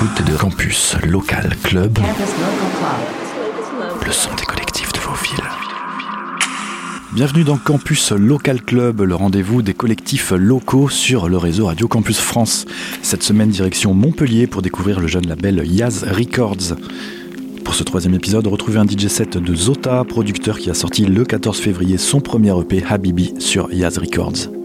l'écoute de Campus Local Club, le son des collectifs de vos villes. Bienvenue dans Campus Local Club, le rendez-vous des collectifs locaux sur le réseau Radio Campus France. Cette semaine, direction Montpellier pour découvrir le jeune label Yaz Records. Pour ce troisième épisode, retrouvez un DJ set de Zota, producteur qui a sorti le 14 février son premier EP Habibi sur Yaz Records.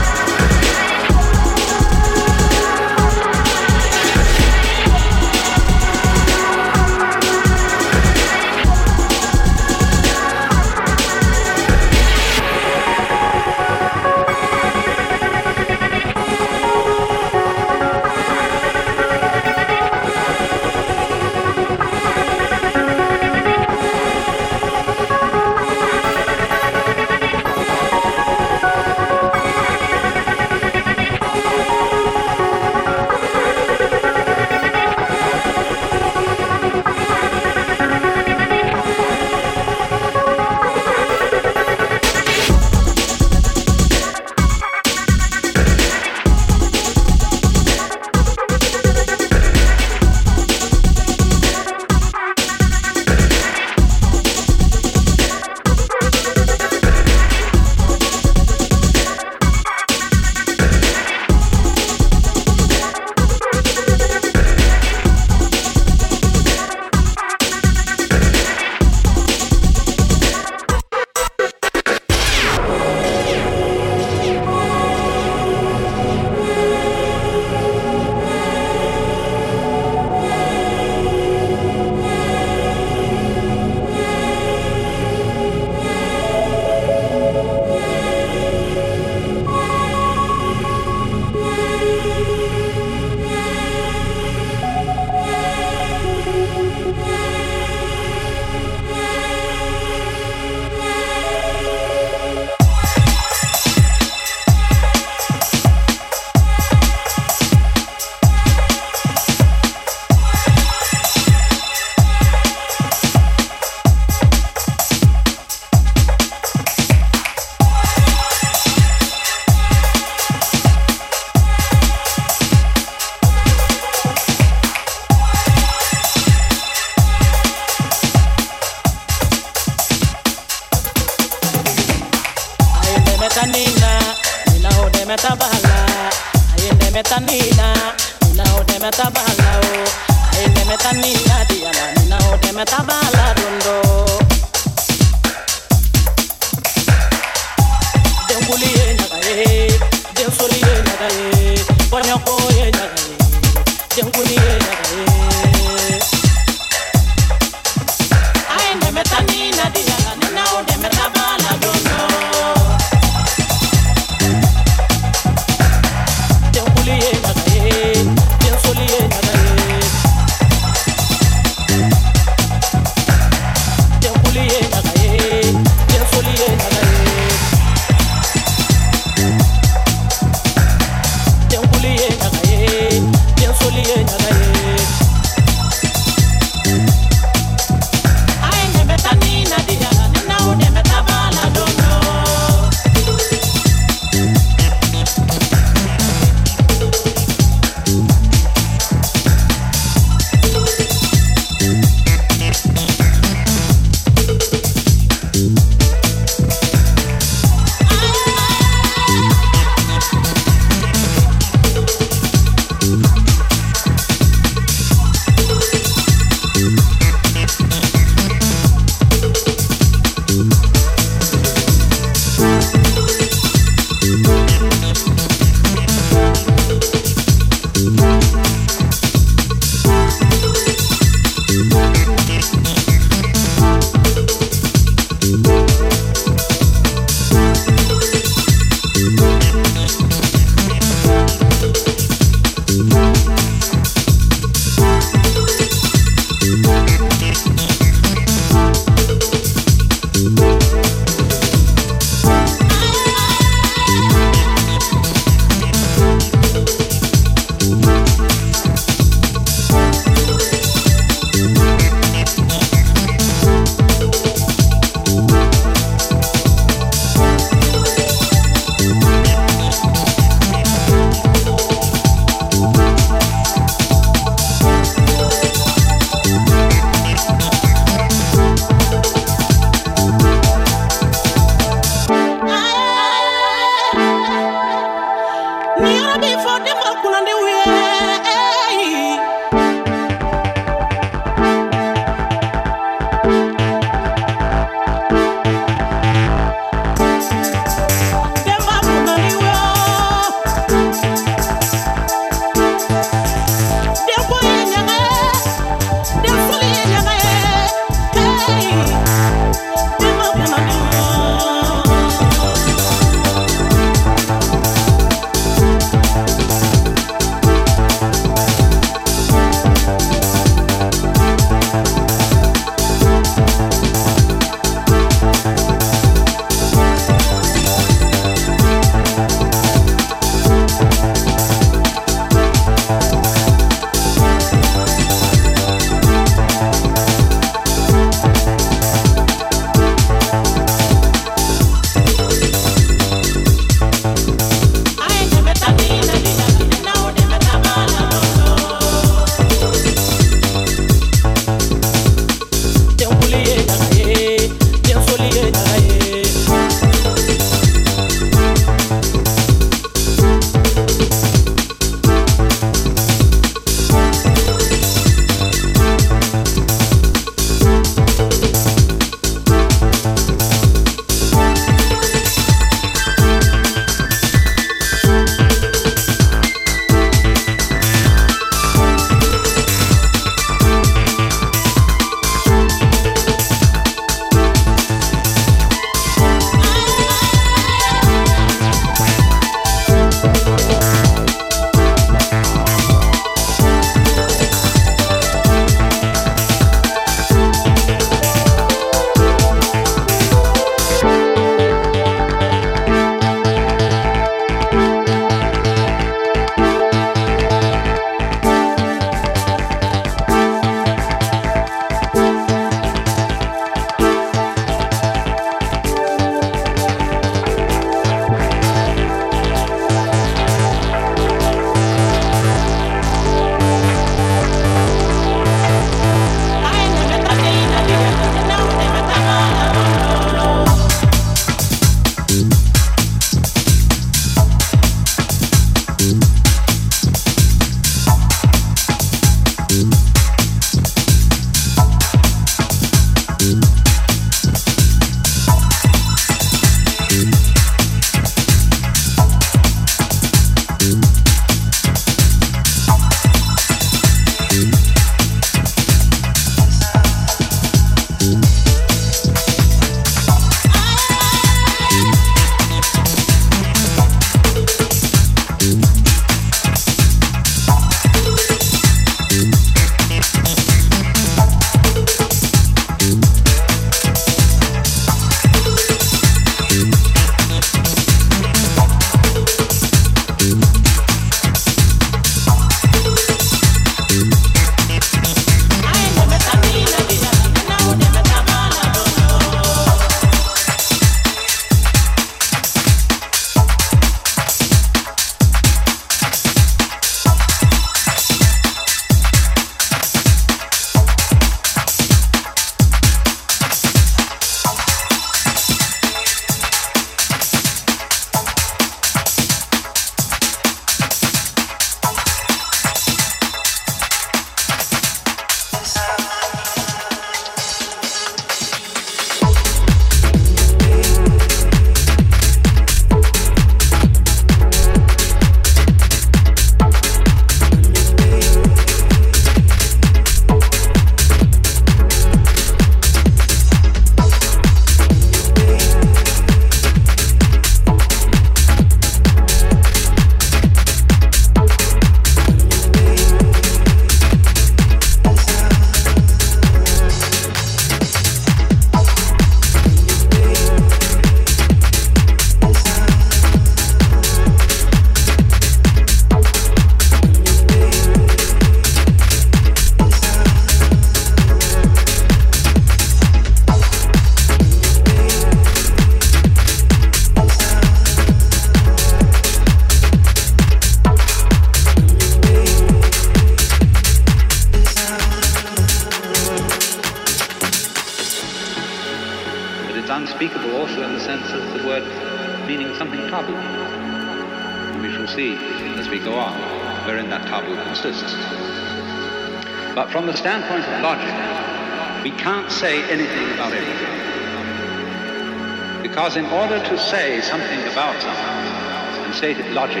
State it logically,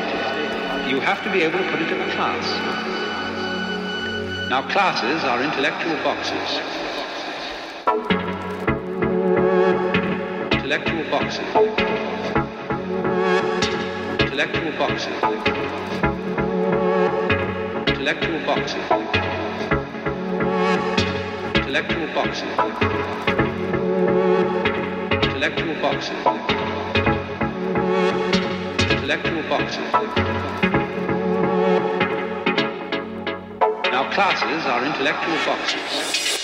you have to be able to put it in a class. Now classes are intellectual boxes. Intellectual boxes. Intellectual boxes. Intellectual boxes. Intellectual boxes. Intellectual boxes. Intellectual boxes. Now classes are intellectual boxes.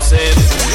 Alive,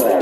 Lord.